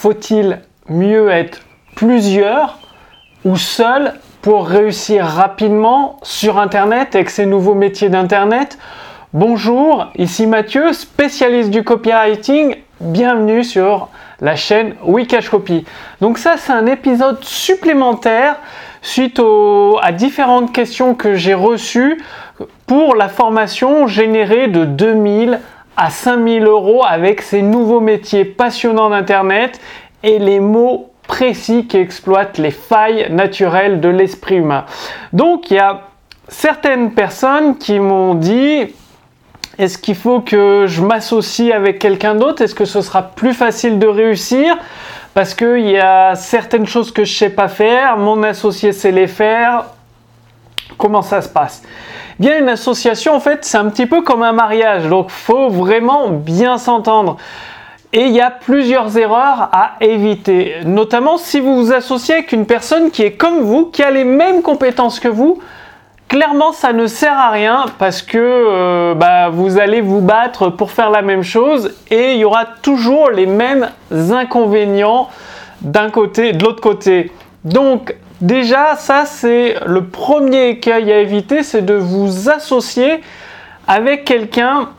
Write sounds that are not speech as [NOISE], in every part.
faut-il mieux être plusieurs ou seul pour réussir rapidement sur Internet avec ces nouveaux métiers d'Internet? Bonjour, ici Mathieu, spécialiste du copywriting. Bienvenue sur la chaîne Wikash Copy. Donc ça, c'est un épisode supplémentaire suite à différentes questions que j'ai reçues pour la formation générée de 2000 à 5000 euros avec ces nouveaux métiers passionnants d'Internet et les mots précis qui exploitent les failles naturelles de l'esprit humain. Donc il y a certaines personnes qui m'ont dit est-ce qu'il faut que je m'associe avec quelqu'un d'autre? Est-ce que ce sera plus facile de réussir? Parce qu'il y a certaines choses que je ne sais pas faire, mon associé sait les faire. Comment ça se passe? Bien, une association, en fait, c'est un petit peu comme un mariage. Donc, faut vraiment bien s'entendre. Et il y a plusieurs erreurs à éviter, notamment si vous vous associez avec une personne qui est comme vous, qui a les mêmes compétences que vous, clairement, ça ne sert à rien parce que euh, bah, vous allez vous battre pour faire la même chose et il y aura toujours les mêmes inconvénients d'un côté, de l'autre côté. Donc, déjà, ça, c'est le premier écueil à éviter, c'est de vous associer avec quelqu'un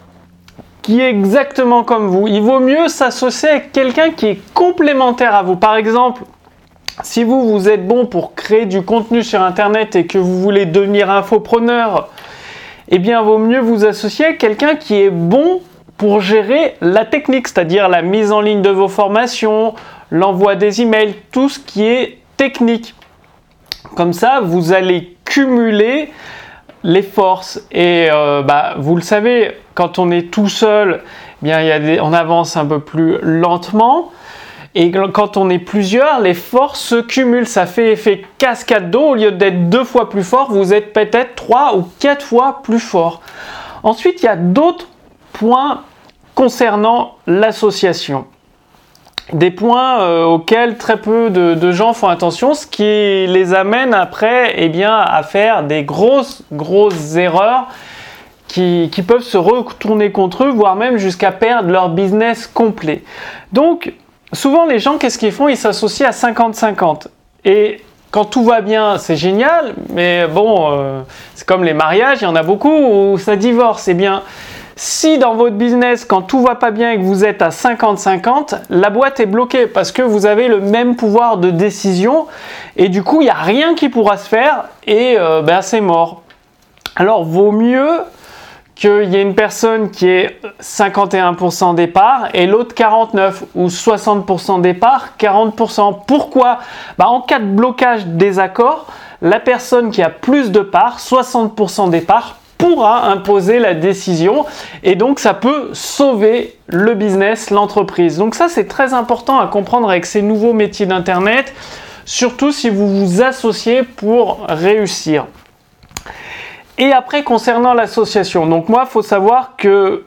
qui est exactement comme vous. Il vaut mieux s'associer avec quelqu'un qui est complémentaire à vous. Par exemple, si vous, vous êtes bon pour créer du contenu sur Internet et que vous voulez devenir infopreneur, eh bien, vaut mieux vous associer à quelqu'un qui est bon pour gérer la technique, c'est-à-dire la mise en ligne de vos formations, l'envoi des emails, tout ce qui est technique. Comme ça, vous allez cumuler les forces. Et euh, bah, vous le savez, quand on est tout seul, eh bien, on avance un peu plus lentement. Et quand on est plusieurs, les forces se cumulent. Ça fait effet cascade d'eau. Au lieu d'être deux fois plus fort, vous êtes peut-être trois ou quatre fois plus fort. Ensuite, il y a d'autres points concernant l'association. Des points euh, auxquels très peu de, gens font attention, ce qui les amène après eh à faire des grosses, erreurs qui, qui peuvent se retourner contre eux, voire même jusqu'à perdre leur business complet. Donc, souvent les gens, qu'est-ce qu'ils font? Ils s'associent à 50-50. Et quand tout va bien, c'est génial, mais bon, euh, c'est comme les mariages, il y en a beaucoup où ça divorce. Eh bien, si dans votre business, quand tout va pas bien et que vous êtes à 50-50, la boîte est bloquée parce que vous avez le même pouvoir de décision et du coup, il n'y a rien qui pourra se faire et euh, ben, c'est mort. Alors, vaut mieux qu'il y ait une personne qui est 51% départ et l'autre 49% ou 60% départ, 40%. Pourquoi? Bah, En cas de blocage des accords, la personne qui a plus de parts, 60% départ, pourra imposer la décision et donc ça peut sauver le business, l'entreprise. Donc ça c'est très important à comprendre avec ces nouveaux métiers d'Internet, surtout si vous vous associez pour réussir. Et après, concernant l'association, donc moi, il faut savoir que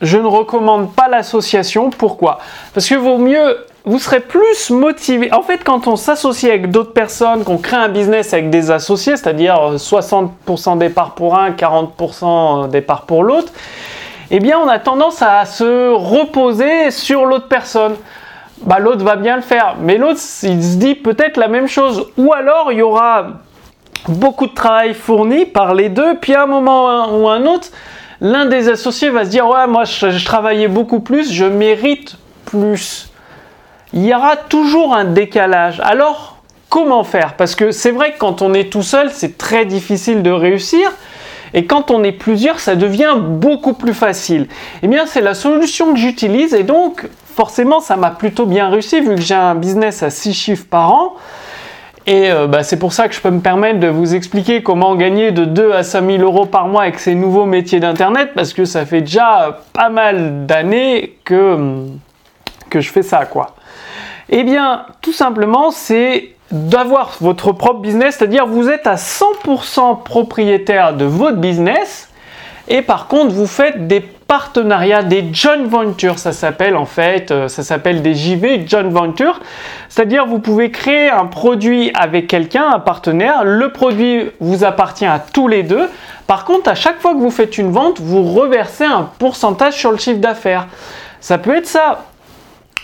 je ne recommande pas l'association. Pourquoi? Parce que vaut mieux, vous serez plus motivé. En fait, quand on s'associe avec d'autres personnes, qu'on crée un business avec des associés, c'est-à-dire 60% départ pour un, 40% départ pour l'autre, eh bien, on a tendance à se reposer sur l'autre personne. Bah, l'autre va bien le faire, mais l'autre, il se dit peut-être la même chose. Ou alors, il y aura beaucoup de travail fourni par les deux, puis à un moment ou un autre, l'un des associés va se dire ouais moi je, travaillais beaucoup plus, je mérite plus. Il y aura toujours un décalage. Alors comment faire? Parce que c'est vrai que quand on est tout seul, c'est très difficile de réussir. Et quand on est plusieurs, ça devient beaucoup plus facile. Eh bien, c'est la solution que j'utilise et donc, forcément, ça m'a plutôt bien réussi vu que j'ai un business à 6 chiffres par an. Et euh, bah, c'est pour ça que je peux me permettre de vous expliquer comment gagner de 2 à 5 000 euros par mois avec ces nouveaux métiers d'Internet, parce que ça fait déjà pas mal d'années que, que je fais ça, quoi. Eh bien, tout simplement, c'est d'avoir votre propre business, c'est-à-dire vous êtes à 100% propriétaire de votre business, et par contre, vous faites des partenariats, des joint ventures, ça s'appelle en fait, euh, ça s'appelle des JV, joint ventures. C'est-à-dire vous pouvez créer un produit avec quelqu'un, un partenaire, le produit vous appartient à tous les deux. Par contre, à chaque fois que vous faites une vente, vous reversez un pourcentage sur le chiffre d'affaires. Ça peut être ça.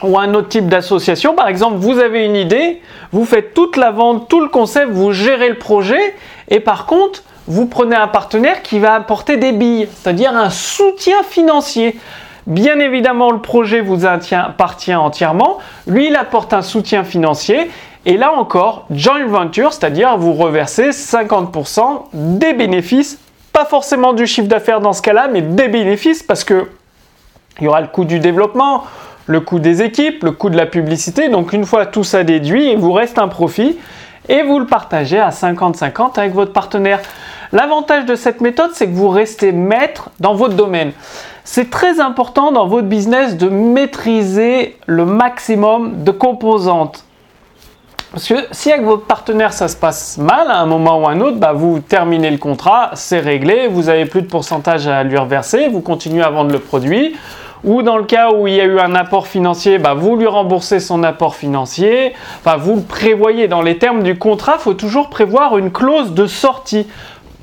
Ou un autre type d'association. Par exemple, vous avez une idée, vous faites toute la vente, tout le concept, vous gérez le projet et par contre, vous prenez un partenaire qui va apporter des billes, c'est-à-dire un soutien financier. Bien évidemment, le projet vous appartient entièrement. Lui, il apporte un soutien financier. Et là encore, joint venture, c'est-à-dire vous reversez 50% des bénéfices, pas forcément du chiffre d'affaires dans ce cas-là, mais des bénéfices parce que il y aura le coût du développement, le coût des équipes, le coût de la publicité. Donc une fois tout ça déduit, il vous reste un profit et vous le partagez à 50-50 avec votre partenaire. L'avantage de cette méthode, c'est que vous restez maître dans votre domaine. C'est très important dans votre business de maîtriser le maximum de composantes. Parce que si avec votre partenaire ça se passe mal à un moment ou à un autre, bah vous terminez le contrat, c'est réglé, vous avez plus de pourcentage à lui reverser, vous continuez à vendre le produit. Ou dans le cas où il y a eu un apport financier, bah vous lui remboursez son apport financier. Enfin, vous le prévoyez dans les termes du contrat, il faut toujours prévoir une clause de sortie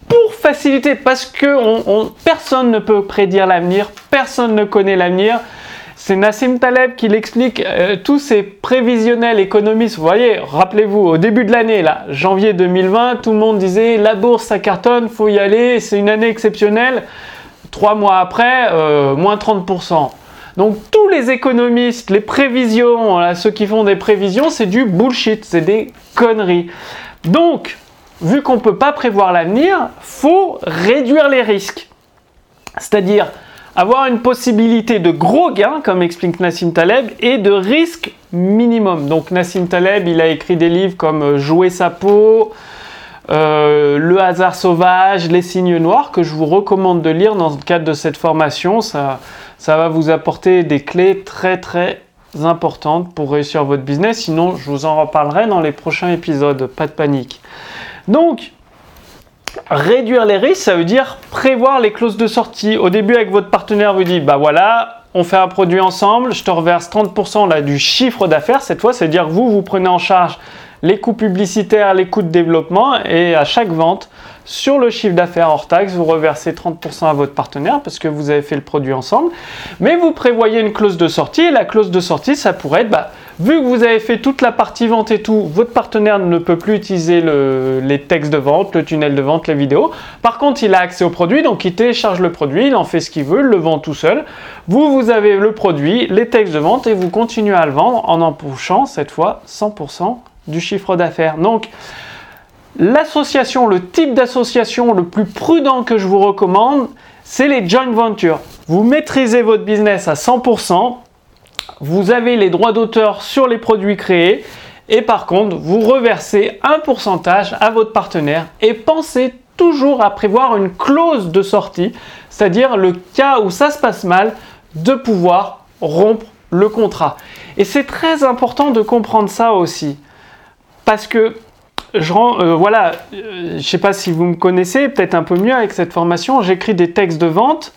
pour faciliter, parce que personne ne peut prédire l'avenir, personne ne connaît l'avenir. C'est Nassim Taleb qui l'explique, euh, tous ces prévisionnels économistes, vous voyez, rappelez-vous, au début de l'année, là, janvier 2020, tout le monde disait la bourse, ça cartonne, faut y aller, c'est une année exceptionnelle. Trois mois après, euh, moins 30%. Donc tous les économistes, les prévisions, ceux qui font des prévisions, c'est du bullshit, c'est des conneries. Donc, vu qu'on ne peut pas prévoir l'avenir, faut réduire les risques. C'est-à-dire avoir une possibilité de gros gains, comme explique Nassim Taleb, et de risque minimum. Donc Nassim Taleb, il a écrit des livres comme euh, Jouer sa peau, euh, Le hasard sauvage, Les signes noirs, que je vous recommande de lire dans le cadre de cette formation. Ça, va vous apporter des clés très très importantes pour réussir votre business. Sinon, je vous en reparlerai dans les prochains épisodes. Pas de panique. Donc, réduire les risques, ça veut dire prévoir les clauses de sortie. Au début, avec votre partenaire, vous dites, bah voilà, on fait un produit ensemble, je te reverse 30% là, du chiffre d'affaires. Cette fois, c'est-à-dire que vous, vous prenez en charge les coûts publicitaires, les coûts de développement et à chaque vente, sur le chiffre d'affaires hors taxe, vous reversez 30% à votre partenaire parce que vous avez fait le produit ensemble. Mais vous prévoyez une clause de sortie et la clause de sortie, ça pourrait être, bah, vu que vous avez fait toute la partie vente et tout, votre partenaire ne peut plus utiliser les textes de vente, le tunnel de vente, les vidéos. Par contre, il a accès au produit, donc il télécharge le produit, il en fait ce qu'il veut, le vend tout seul. Vous, vous avez le produit, les textes de vente et vous continuez à le vendre en empochant cette fois 100% du chiffre d'affaires. Donc, L'association, le type d'association le plus prudent que je vous recommande, c'est les joint ventures. Vous maîtrisez votre business à 100%, vous avez les droits d'auteur sur les produits créés et par contre, vous reversez un pourcentage à votre partenaire et pensez toujours à prévoir une clause de sortie, c'est-à-dire le cas où ça se passe mal, de pouvoir rompre le contrat. Et c'est très important de comprendre ça aussi. Parce que je euh, voilà, euh, je sais pas si vous me connaissez, peut-être un peu mieux avec cette formation, j'écris des textes de vente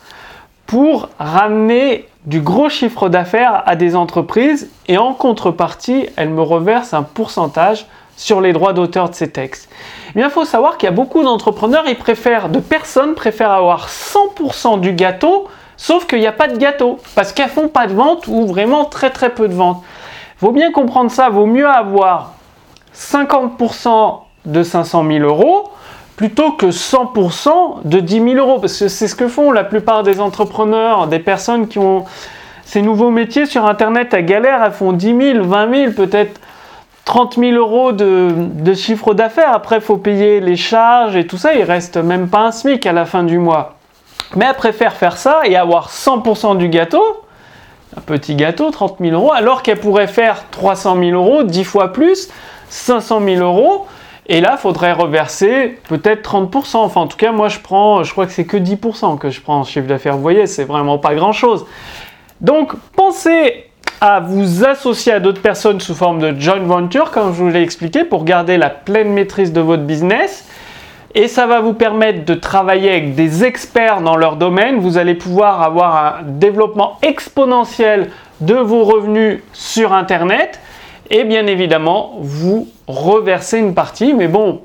pour ramener du gros chiffre d'affaires à des entreprises et en contrepartie, elles me reversent un pourcentage sur les droits d'auteur de ces textes. Eh il faut savoir qu'il y a beaucoup d'entrepreneurs, ils préfèrent, de personnes préfèrent avoir 100% du gâteau, sauf qu'il n'y a pas de gâteau, parce qu'elles font pas de vente ou vraiment très très peu de vente. Il faut bien comprendre ça, vaut mieux avoir 50% de 500 000 euros plutôt que 100% de 10 000 euros. Parce que c'est ce que font la plupart des entrepreneurs, des personnes qui ont ces nouveaux métiers sur Internet à galère. Elles font 10 000, 20 000, peut-être 30 000 euros de, chiffre d'affaires. Après, il faut payer les charges et tout ça. Il reste même pas un SMIC à la fin du mois. Mais elles préfèrent faire ça et avoir 100% du gâteau, un petit gâteau, 30 000 euros, alors qu'elles pourraient faire 300 000 euros, 10 fois plus, 500 000 euros. Et là, faudrait reverser peut-être 30%. Enfin, en tout cas, moi, je prends, je crois que c'est que 10% que je prends en chiffre d'affaires. Vous voyez, c'est vraiment pas grand-chose. Donc, pensez à vous associer à d'autres personnes sous forme de joint venture, comme je vous l'ai expliqué, pour garder la pleine maîtrise de votre business. Et ça va vous permettre de travailler avec des experts dans leur domaine. Vous allez pouvoir avoir un développement exponentiel de vos revenus sur Internet. Et bien évidemment, vous reversez une partie. Mais bon,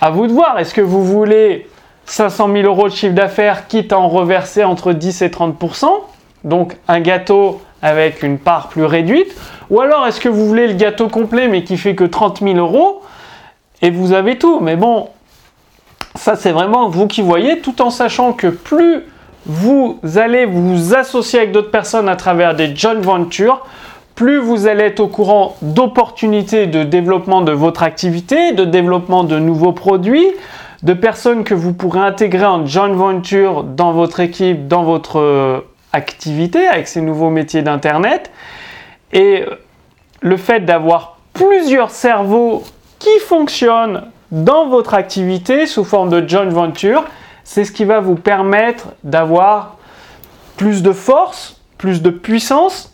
à vous de voir. Est-ce que vous voulez 500 000 euros de chiffre d'affaires, quitte à en reverser entre 10 et 30% Donc un gâteau avec une part plus réduite Ou alors est-ce que vous voulez le gâteau complet mais qui fait que 30 000 euros et vous avez tout Mais bon, ça c'est vraiment vous qui voyez, tout en sachant que plus vous allez vous associer avec d'autres personnes à travers des joint ventures, plus vous allez être au courant d'opportunités de développement de votre activité, de développement de nouveaux produits, de personnes que vous pourrez intégrer en joint venture dans votre équipe, dans votre euh, activité avec ces nouveaux métiers d'Internet. Et le fait d'avoir plusieurs cerveaux qui fonctionnent dans votre activité sous forme de joint venture, c'est ce qui va vous permettre d'avoir plus de force, plus de puissance,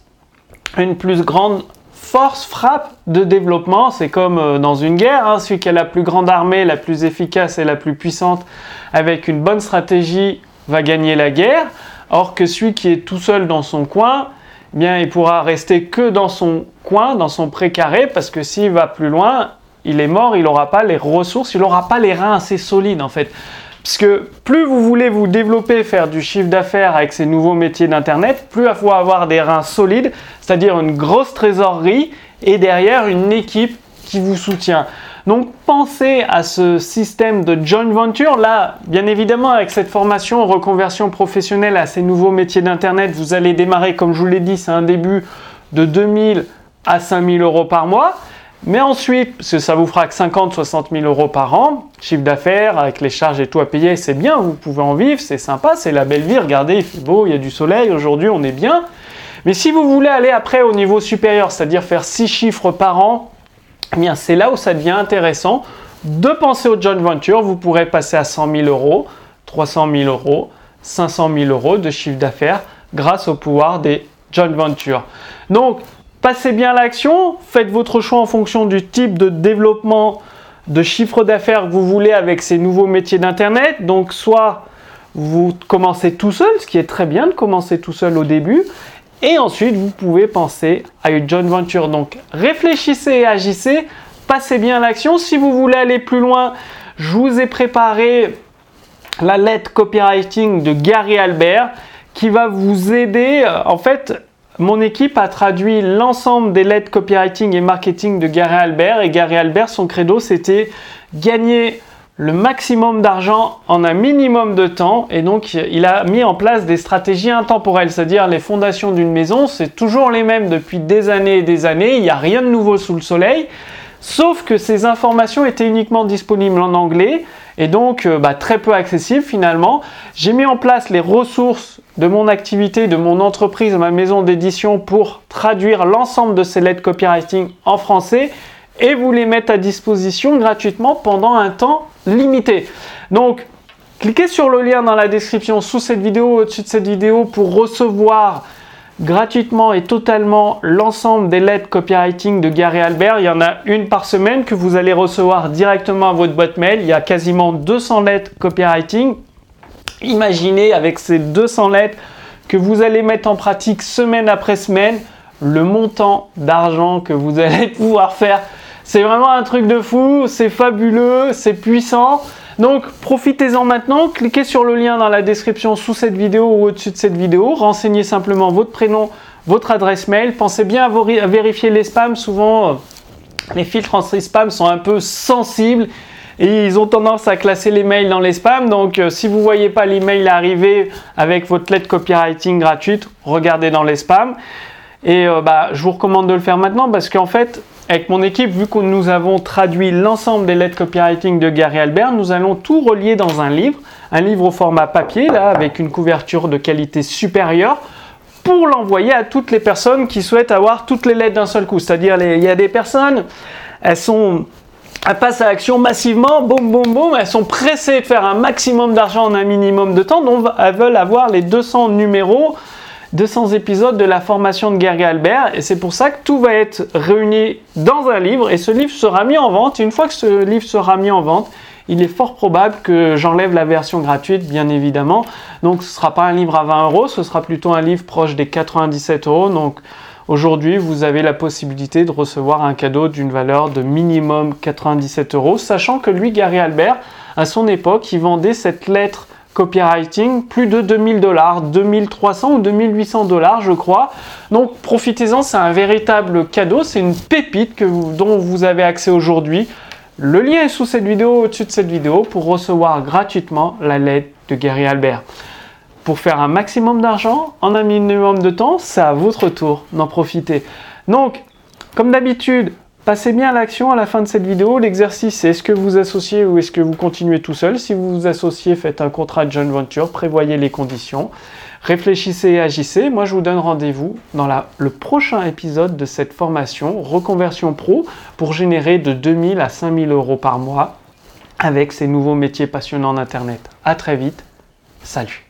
une plus grande force frappe de développement. C'est comme euh, dans une guerre, hein. celui qui a la plus grande armée, la plus efficace et la plus puissante, avec une bonne stratégie, va gagner la guerre. Or que celui qui est tout seul dans son coin, eh bien, il pourra rester que dans son coin, dans son précaré, parce que s'il va plus loin, il est mort, il n'aura pas les ressources, il n'aura pas les reins assez solides en fait. Puisque plus vous voulez vous développer, faire du chiffre d'affaires avec ces nouveaux métiers d'Internet, plus il faut avoir des reins solides, c'est-à-dire une grosse trésorerie et derrière une équipe qui vous soutient. Donc pensez à ce système de joint venture. Là, bien évidemment, avec cette formation reconversion professionnelle à ces nouveaux métiers d'Internet, vous allez démarrer, comme je vous l'ai dit, c'est un début de 2000 à 5000 euros par mois. Mais ensuite, parce que ça vous fera que 50, 60 000 euros par an, chiffre d'affaires avec les charges et tout à payer, c'est bien, vous pouvez en vivre, c'est sympa, c'est la belle vie, regardez, il fait beau, il y a du soleil, aujourd'hui on est bien. Mais si vous voulez aller après au niveau supérieur, c'est-à-dire faire 6 chiffres par an, eh bien c'est là où ça devient intéressant de penser au joint venture. Vous pourrez passer à 100 000 euros, 300 000 euros, 500 000 euros de chiffre d'affaires grâce au pouvoir des joint ventures. Donc, Passez bien l'action, faites votre choix en fonction du type de développement de chiffre d'affaires que vous voulez avec ces nouveaux métiers d'Internet. Donc soit vous commencez tout seul, ce qui est très bien de commencer tout seul au début, et ensuite vous pouvez penser à une joint venture. Donc réfléchissez et agissez, passez bien l'action. Si vous voulez aller plus loin, je vous ai préparé la lettre copywriting de Gary Albert qui va vous aider. En fait, mon équipe a traduit l'ensemble des lettres copywriting et marketing de Gary Albert. Et Gary Albert, son credo, c'était gagner le maximum d'argent en un minimum de temps. Et donc, il a mis en place des stratégies intemporelles, c'est-à-dire les fondations d'une maison, c'est toujours les mêmes depuis des années et des années. Il n'y a rien de nouveau sous le soleil. Sauf que ces informations étaient uniquement disponibles en anglais et donc euh, bah, très peu accessibles finalement. J'ai mis en place les ressources de mon activité, de mon entreprise, ma maison d'édition pour traduire l'ensemble de ces lettres copywriting en français et vous les mettre à disposition gratuitement pendant un temps limité. Donc, cliquez sur le lien dans la description sous cette vidéo, au-dessus de cette vidéo pour recevoir gratuitement et totalement l'ensemble des lettres copywriting de Gary Albert. Il y en a une par semaine que vous allez recevoir directement à votre boîte mail. Il y a quasiment 200 lettres copywriting Imaginez avec ces 200 lettres que vous allez mettre en pratique semaine après semaine le montant d'argent que vous allez [LAUGHS] pouvoir faire. C'est vraiment un truc de fou, c'est fabuleux, c'est puissant. Donc profitez-en maintenant, cliquez sur le lien dans la description sous cette vidéo ou au-dessus de cette vidéo, renseignez simplement votre prénom, votre adresse mail, pensez bien à, vérifier les spams, souvent euh, les filtres anti-spam sont un peu sensibles et ils ont tendance à classer les mails dans les spams. Donc euh, si vous ne voyez pas l'email arriver avec votre lettre copywriting gratuite, regardez dans les spams. Et euh, bah, je vous recommande de le faire maintenant parce qu'en fait, avec mon équipe, vu que nous avons traduit l'ensemble des lettres copywriting de Gary Albert, nous allons tout relier dans un livre, un livre au format papier, avec une couverture de qualité supérieure, pour l'envoyer à toutes les personnes qui souhaitent avoir toutes les lettres d'un seul coup. C'est-à-dire, il y a des personnes, elles sont elles passent à l'action massivement, boum, boum, boum, elles sont pressées de faire un maximum d'argent en un minimum de temps, donc elles veulent avoir les 200 numéros, 200 épisodes de la formation de Gary Albert, et c'est pour ça que tout va être réuni dans un livre, et ce livre sera mis en vente, une fois que ce livre sera mis en vente, il est fort probable que j'enlève la version gratuite, bien évidemment. Donc ce ne sera pas un livre à 20 euros, ce sera plutôt un livre proche des 97 euros. Donc Aujourd'hui, vous avez la possibilité de recevoir un cadeau d'une valeur de minimum 97 euros, sachant que lui, Gary Albert, à son époque, il vendait cette lettre copywriting, plus de 2000 dollars, 2300 ou 2800 dollars, je crois. Donc profitez-en, c'est un véritable cadeau, c'est une pépite dont vous avez accès aujourd'hui. Le lien est sous cette vidéo, au-dessus de cette vidéo, pour recevoir gratuitement la lettre de Gary Albert. Pour faire un maximum d'argent en un minimum de temps, c'est à votre tour d'en profiter. Donc, comme d'habitude, Passez bien à l'action à la fin de cette vidéo. L'exercice, c'est est-ce que vous associez ou est-ce que vous continuez tout seul? Si vous vous associez, faites un contrat de joint venture, prévoyez les conditions, réfléchissez et agissez. Moi, je vous donne rendez-vous dans le prochain épisode de cette formation Reconversion Pro pour générer de 2000 à 5000 euros par mois avec ces nouveaux métiers passionnants d'Internet. À très vite. Salut